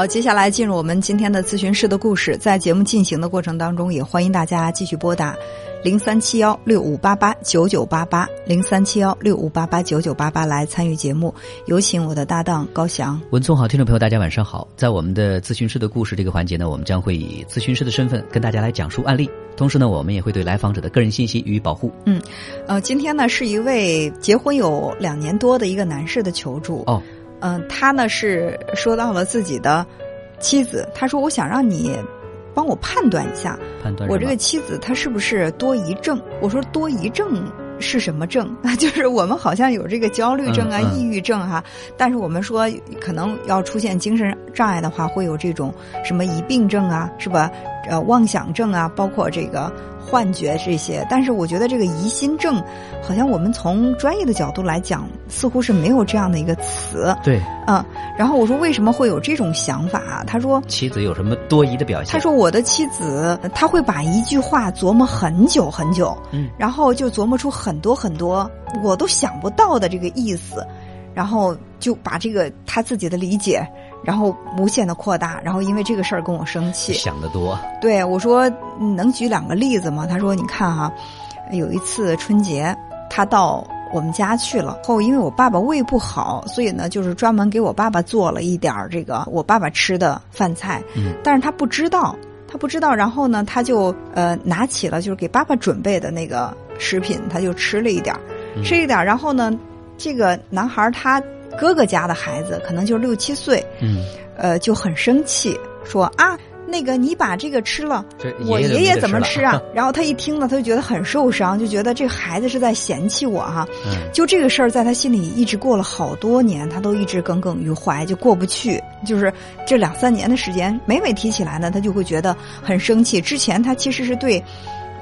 好，接下来进入我们今天的咨询师的故事。在节目进行的过程当中，也欢迎大家继续拨打零三七幺六五八八九九八八零三七幺六五八八九九八八来参与节目。有请我的搭档高翔。文聪好，听众朋友，大家晚上好。在我们的咨询师的故事这个环节呢，我们将会以咨询师的身份跟大家来讲述案例，同时呢，我们也会对来访者的个人信息予以保护。嗯，呃，今天呢是一位结婚有两年多的一个男士的求助。哦，嗯、他呢是说到了自己的妻子，他说：“我想让你帮我判断一下，判断我这个妻子她是不是多疑症？”我说：“多疑症是什么症？就是我们好像有这个焦虑症啊、嗯嗯抑郁症哈、但是我们说可能要出现精神障碍的话，会有这种什么疑病症啊，是吧？呃，妄想症啊，包括这个幻觉这些。但是我觉得这个疑心症，好像我们从专业的角度来讲，似乎是没有这样的一个词。对嗯，然后我说为什么会有这种想法啊？他说妻子有什么多疑的表现？他说我的妻子，他会把一句话琢磨很久很久，嗯，然后就琢磨出很多很多我都想不到的这个意思，然后就把这个他自己的理解，然后无限的扩大，然后因为这个事儿跟我生气。想得多。对我说你能举两个例子吗？他说你看哈、有一次春节他到我们家去了，后因为我爸爸胃不好，所以呢就是专门给我爸爸做了一点儿这个我爸爸吃的饭菜，嗯但是他不知道，他不知道，然后呢他就呃拿起了就是给爸爸准备的那个食品，他就吃了一点儿，嗯吃一点儿，然后呢这个男孩儿他哥哥家的孩子可能就六七岁，嗯，呃就很生气，说啊。那个，你把这个吃了，这我爷爷爷怎么吃啊？然后他一听呢，他就觉得很受伤，就觉得这孩子是在嫌弃我哈、嗯就这个事儿，在他心里一直过了好多年，他都一直耿耿于怀，就过不去。就是这两三年的时间，每每提起来呢，他就会觉得很生气。之前他其实是对。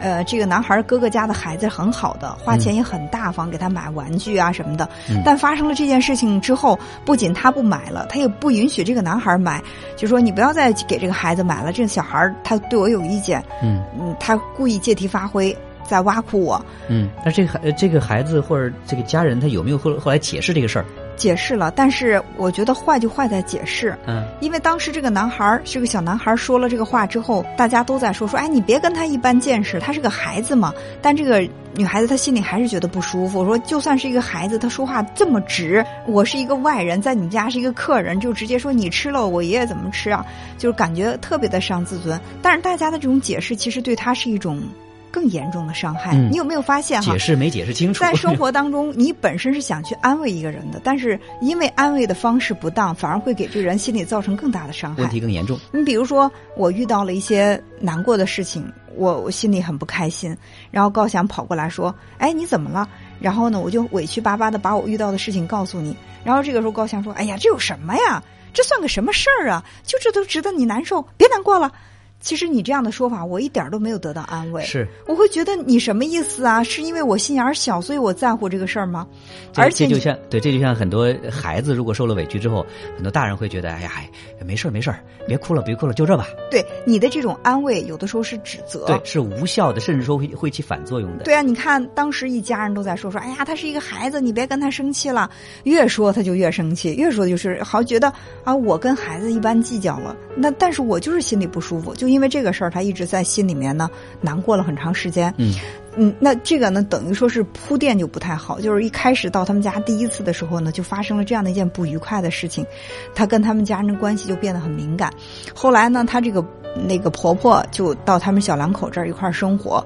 呃，这个男孩哥哥家的孩子很好的，花钱也很大方，给他买玩具啊什么的。嗯。但发生了这件事情之后，不仅他不买了，他也不允许这个男孩买，就说你不要再给这个孩子买了，这个小孩他对我有意见，嗯。嗯，他故意借题发挥，在挖苦我。嗯，那这个孩呃这个孩子或者这个家人，他有没有后后来解释这个事儿？解释了，但是我觉得坏就坏在解释，嗯因为当时这个男孩儿，这个小男孩儿说了这个话之后，大家都在说说，哎，你别跟他一般见识，他是个孩子嘛。但这个女孩子她心里还是觉得不舒服，说就算是一个孩子，他说话这么直，我是一个外人，在你们家是一个客人，就直接说你吃了，我爷爷怎么吃啊？就是感觉特别的伤自尊。但是大家的这种解释，其实对他是一种更严重的伤害。嗯你有没有发现哈？解释没解释清楚。在生活当中，你本身是想去安慰一个人的，但是因为安慰的方式不当，反而会给这人心里造成更大的伤害问。题更严重。你比如说，我遇到了一些难过的事情，我我心里很不开心，然后高翔跑过来说：“哎，你怎么了？”然后呢，我就委屈巴巴的把我遇到的事情告诉你。然后这个时候高翔说：“哎呀，这有什么呀？这算个什么事儿啊？就这都值得你难受？别难过了。”其实你这样的说法，我一点都没有得到安慰。是，我会觉得你什么意思啊？是因为我心眼儿小，所以我在乎这个事儿吗？而且就像对，这就像很多孩子如果受了委屈之后，很多大人会觉得，哎呀，哎没事儿没事儿，别哭了别哭了，就这吧。对你的这种安慰，有的时候是指责。对，是无效的，甚至说会会起反作用的。对啊，你看当时一家人都在说说，哎呀，他是一个孩子，你别跟他生气了。越说他就越生气，越说就是好觉得啊，我跟孩子一般计较了。那但是我就是心里不舒服，就因为这个事儿，他一直在心里面呢难过了很长时间。嗯嗯，那这个呢，等于说是铺垫就不太好，就是一开始到他们家第一次的时候呢，就发生了这样的一件不愉快的事情，他跟他们家人的关系就变得很敏感。后来呢，他这个那个婆婆就到他们小两口这儿一块儿生活，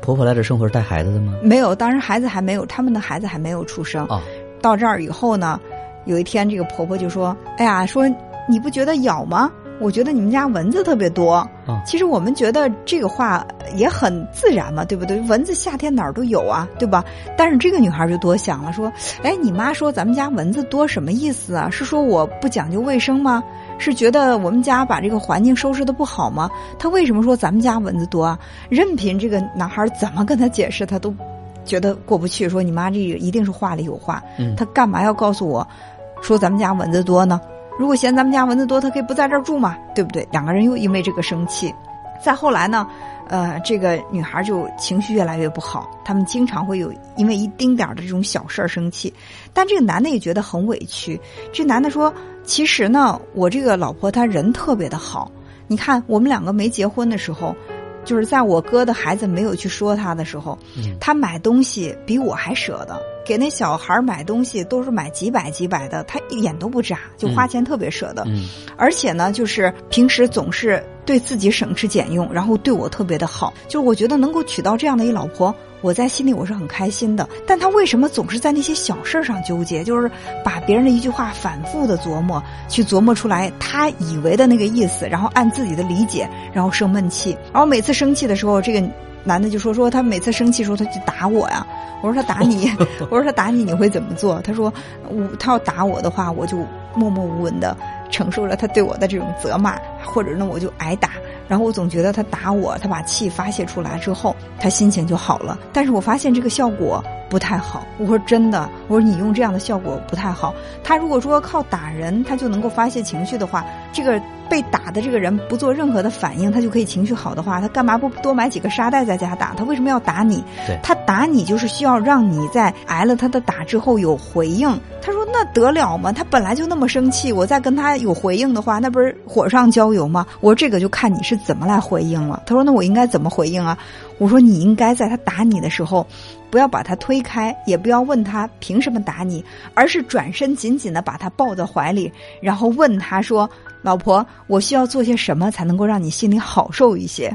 婆婆来这生活是带孩子的吗？没有，当时孩子还没有，他们的孩子还没有出生。哦，到这儿以后呢，有一天这个婆婆就说：“哎呀，说你不觉得咬吗？我觉得你们家蚊子特别多。哦其实我们觉得这个话也很自然嘛，对不对？蚊子夏天哪儿都有啊，对吧？但是这个女孩就多想了，说：哎，你妈说咱们家蚊子多什么意思啊？是说我不讲究卫生吗？是觉得我们家把这个环境收拾的不好吗？她为什么说咱们家蚊子多啊？任凭这个男孩怎么跟她解释，她都觉得过不去，说你妈这个一定是话里有话，嗯她干嘛要告诉我，说咱们家蚊子多呢？如果嫌咱们家蚊子多，她可以不在这儿住嘛，对不对？两个人又因为这个生气。再后来呢，呃，这个女孩就情绪越来越不好，他们经常会有因为一丁点儿的这种小事儿生气，但这个男的也觉得很委屈。这男的说：“其实呢，我这个老婆她人特别的好，你看我们两个没结婚的时候。”就是在我哥的孩子没有去说他的时候，嗯他买东西比我还舍得，给那小孩买东西都是买几百几百的，他一眼都不眨，就花钱特别舍得。嗯而且呢，就是平时总是对自己省吃俭用，然后对我特别的好。就是我觉得能够娶到这样的一老婆，我在心里我是很开心的。但他为什么总是在那些小事儿上纠结？就是把别人的一句话反复的琢磨，去琢磨出来他以为的那个意思，然后按自己的理解，然后生闷气。然后每次生气的时候，这个男的就说说他每次生气的时候他就打我呀。我说他打你，我说他打你你会怎么做？他说我他要打我的话，我就默默无闻的承受了他对我的这种责骂，或者呢我就挨打。然后我总觉得他打我，他把气发泄出来之后，他心情就好了。但是我发现这个效果不太好。我说真的，我说你用这样的效果不太好。他如果说靠打人，他就能够发泄情绪的话，这个被打的这个人不做任何的反应，他就可以情绪好的话，他干嘛不多买几个沙袋在家打？他为什么要打你？他打你就是需要让你在挨了他的打之后有回应。他说：“那得了吗？他本来就那么生气，我再跟他有回应的话，那不是火上浇油吗？”我说：“这个就看你是怎么来回应了。”他说：“那我应该怎么回应啊？”我说：“你应该在他打你的时候，不要把他推开，也不要问他凭什么打你，而是转身紧紧的把他抱在怀里，然后问他说：‘老婆，我需要做些什么才能够让你心里好受一些？’”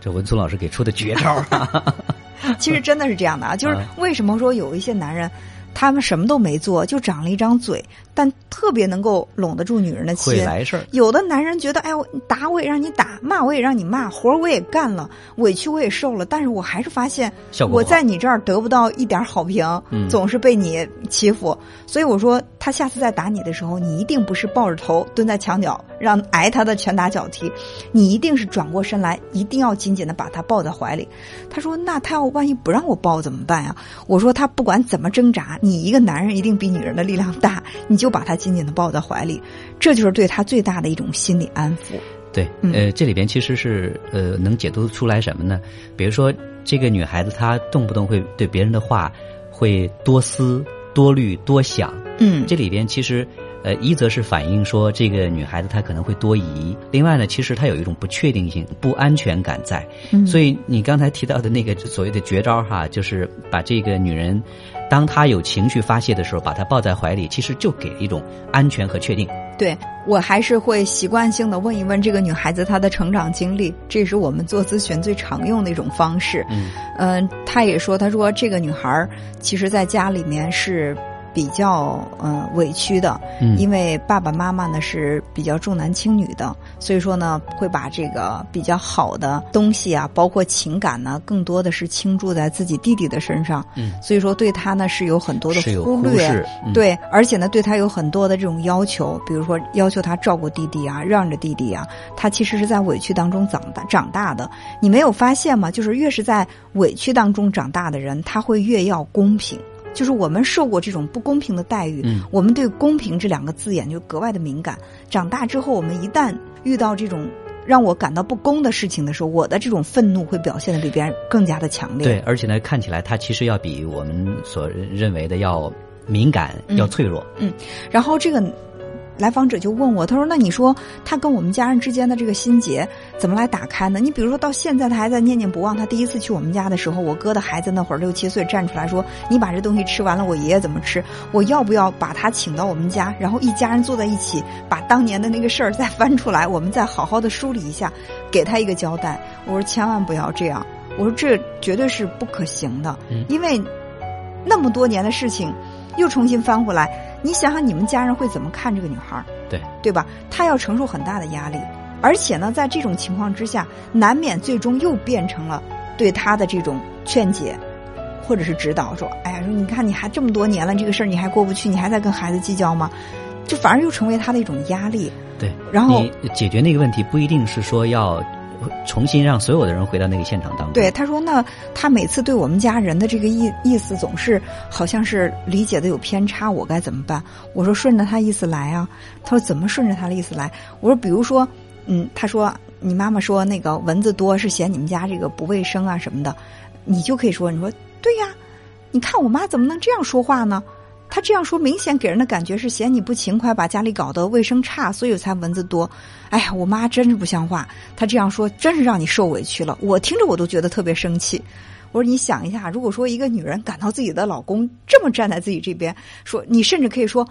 这文聪老师给出的绝招啊！其实真的是这样的啊，就是啊为什么说有一些男人，他们什么都没做，就长了一张嘴，但特别能够拢得住女人的心会。来事儿，有的男人觉得，哎我，打我也让你打，骂我也让你骂，活儿我也干了，委屈我也受了，但是我还是发现我在你这儿得不到一点好评，嗯总是被你欺负。所以我说，他下次再打你的时候，你一定不是抱着头蹲在墙角让挨他的拳打脚踢，你一定是转过身来，一定要紧紧的把他抱在怀里。他说：“那他要万一不让我抱怎么办呀？”我说：“他不管怎么挣扎，你一个男人一定比女人的力量大，你就把她紧紧的抱在怀里，这就是对她最大的一种心理安抚。对，嗯呃，这里边其实是呃能解读出来什么呢？比如说这个女孩子她动不动会对别人的话会多思多虑多想，嗯，这里边其实。呃，一则是反映说这个女孩子她可能会多疑，另外呢，其实她有一种不确定性、不安全感在，嗯所以你刚才提到的那个所谓的绝招哈，就是把这个女人，当她有情绪发泄的时候，把她抱在怀里，其实就给一种安全和确定。对我还是会习惯性的问一问这个女孩子她的成长经历，这是我们做咨询最常用的一种方式。嗯嗯，她也说，她说这个女孩儿其实在家里面是比较嗯、委屈的，嗯因为爸爸妈妈呢是比较重男轻女的，所以说呢会把这个比较好的东西啊，包括情感呢，更多的是倾注在自己弟弟的身上。嗯，所以说对他呢是有很多的忽略，对，而且呢，对他有很多的这种要求，比如说要求他照顾弟弟啊，让着弟弟啊，他其实是在委屈当中长大长大的。你没有发现吗？就是越是在委屈当中长大的人，他会越要公平。就是我们受过这种不公平的待遇，嗯我们对“公平”这两个字眼就格外的敏感。长大之后，我们一旦遇到这种让我感到不公的事情的时候，我的这种愤怒会表现的比别人更加的强烈。对，而且呢，看起来他其实要比我们所认为的要敏感、嗯要脆弱。嗯然后这个来访者就问我，他说：“那你说他跟我们家人之间的这个心结怎么来打开呢？你比如说到现在他还在念念不忘，他第一次去我们家的时候，我哥的孩子那会儿六七岁站出来说：‘你把这东西吃完了，我爷爷怎么吃？我要不要把他请到我们家，然后一家人坐在一起，把当年的那个事儿再翻出来，我们再好好的梳理一下，给他一个交代。’我说千万不要这样，我说这绝对是不可行的，因为那么多年的事情又重新翻回来。”你想想，你们家人会怎么看这个女孩？对对吧？她要承受很大的压力，而且呢，在这种情况之下，难免最终又变成了对她的这种劝解，或者是指导，说：“哎呀，说你看你还这么多年了，这个事儿你还过不去，你还在跟孩子计较吗？”就反而又成为她的一种压力。对，然后你解决那个问题不一定是说要重新让所有的人回到那个现场当中。对，他说那他每次对我们家人的这个意意思总是好像是理解的有偏差，我该怎么办？我说顺着他意思来啊。他说怎么顺着他的意思来？我说比如说，嗯，他说你妈妈说那个蚊子多是嫌你们家这个不卫生啊什么的，你就可以说你说对呀，你看我妈怎么能这样说话呢？他这样说，明显给人的感觉是嫌你不勤快，把家里搞得卫生差，所以才蚊子多。哎呀，我妈真是不像话，她这样说真是让你受委屈了。我听着我都觉得特别生气。我说你想一下，如果说一个女人感到自己的老公这么站在自己这边，说你甚至可以说，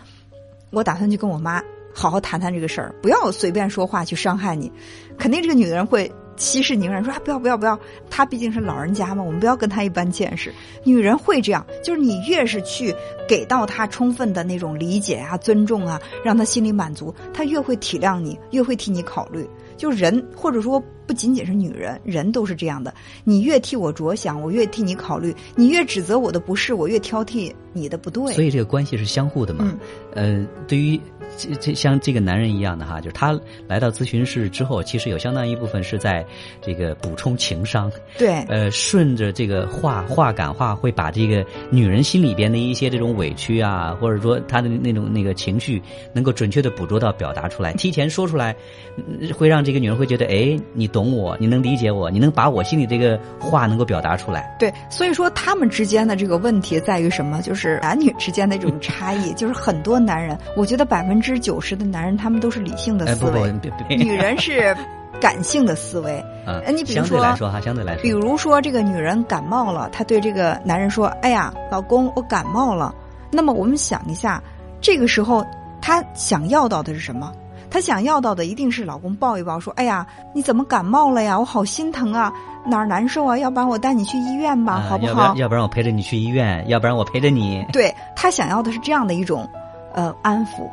我打算去跟我妈好好谈谈这个事儿，不要随便说话去伤害你，肯定这个女人会。息事宁人，说啊，不要不要不要，他毕竟是老人家嘛，我们不要跟他一般见识。女人会这样，就是你越是去给到他充分的那种理解啊、尊重啊，让他心里满足，他越会体谅你，越会替你考虑。就人或者说不仅仅是女人，人都是这样的。你越替我着想，我越替你考虑；你越指责我的不是，我越挑剔你的不对。所以这个关系是相互的嘛。嗯，呃，对于这这像这个男人一样的哈，就是他来到咨询室之后，其实有相当一部分是在这个补充情商。对。呃，顺着这个话话感话，会把这个女人心里边的一些这种委屈啊，或者说她的那种那个情绪，能够准确的捕捉到、表达出来，提前说出来，会让这。这个女人会觉得，哎，你懂我，你能理解我，你能把我心里这个话能够表达出来。对，所以说他们之间的这个问题在于什么？就是男女之间的这种差异。就是很多男人，我觉得百分之九十的男人他们都是理性的思维，女人是感性的思维。啊，你比如说来说哈，相对来说，比如说这个女人感冒了，她对这个男人说：“哎呀，老公，我感冒了。”那么我们想一下，这个时候她想要到的是什么？她想要到的一定是老公抱一抱，说：“哎呀，你怎么感冒了呀？我好心疼啊，哪儿难受啊？要不然我带你去医院吧，好不好？要不然我陪着你去医院，要不然我陪着你。”对她想要的是这样的一种，呃，安抚。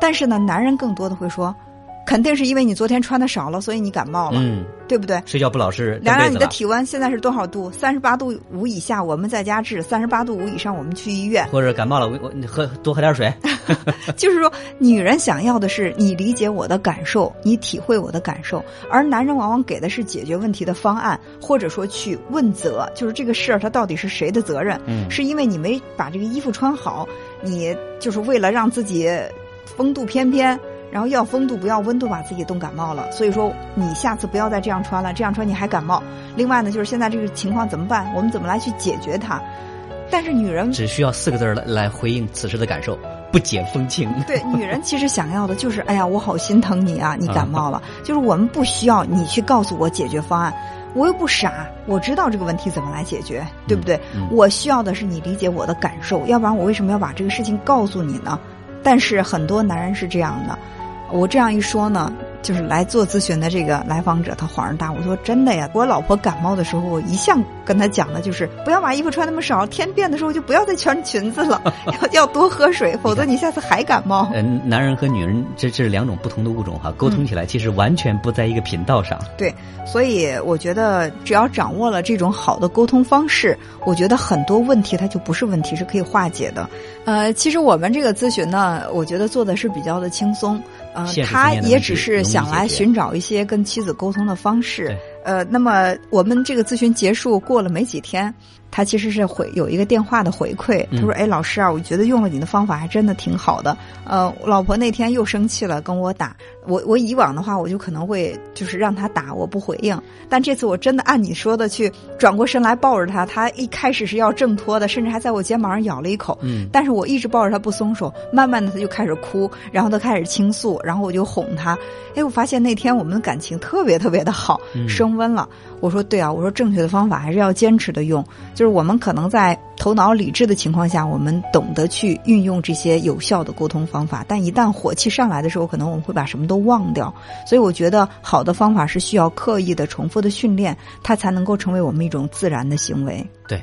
但是呢，男人更多的会说。肯定是因为你昨天穿的少了，所以你感冒了，嗯，对不对？睡觉不老实。聊聊你的体温现在是多少度？三十八度五以下，我们在家治；三十八度五以上，我们去医院。或者感冒了，我我你喝多喝点水。就是说，女人想要的是你理解我的感受，你体会我的感受，而男人往往给的是解决问题的方案，或者说去问责，就是这个事儿它到底是谁的责任？嗯，是因为你没把这个衣服穿好，你就是为了让自己风度翩翩。然后要风度不要温度，把自己冻感冒了。所以说你下次不要再这样穿了，这样穿你还感冒。另外呢，就是现在这个情况怎么办？我们怎么来去解决它？但是女人只需要四个字来来回应此时的感受：不解风情。对，女人其实想要的就是，哎呀，我好心疼你啊，你感冒了。就是我们不需要你去告诉我解决方案，我又不傻，我知道这个问题怎么来解决，对不对？我需要的是你理解我的感受，要不然我为什么要把这个事情告诉你呢？但是很多男人是这样的。我这样一说呢。就是来做咨询的这个来访者，他恍然大悟说：“真的呀，我老婆感冒的时候，我一向跟她讲的就是不要把衣服穿那么少，天变的时候就不要再穿裙子了，要要多喝水，否则你下次还感冒。”嗯，男人和女人这这是两种不同的物种哈，沟通起来其实完全不在一个频道上。对，所以我觉得只要掌握了这种好的沟通方式，我觉得很多问题它就不是问题，是可以化解的。呃，其实我们这个咨询呢，我觉得做的是比较的轻松。呃，他也只是想来寻找一些跟妻子沟通的方式。呃，那么我们这个咨询结束过了没几天。他其实是回有一个电话的回馈，他说：“哎，老师啊，我觉得用了你的方法还真的挺好的。呃，老婆那天又生气了，跟我打。我我以往的话，我就可能会就是让他打，我不回应。但这次我真的按你说的去转过身来抱着他，他一开始是要挣脱的，甚至还在我肩膀上咬了一口。嗯，但是我一直抱着他不松手，慢慢的他就开始哭，然后他开始倾诉，然后我就哄他。哎，我发现那天我们的感情特别特别的好，升温了。我说对啊，我说正确的方法还是要坚持的用。”就是我们可能在头脑理智的情况下，我们懂得去运用这些有效的沟通方法，但一旦火气上来的时候，可能我们会把什么都忘掉。所以我觉得好的方法是需要刻意的、重复的训练，它才能够成为我们一种自然的行为。对。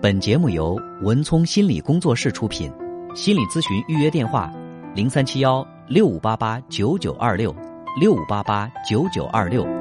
本节目由文聪心理工作室出品，心理咨询预约电话：零三七幺六五八八九九二六六五八八九九二六。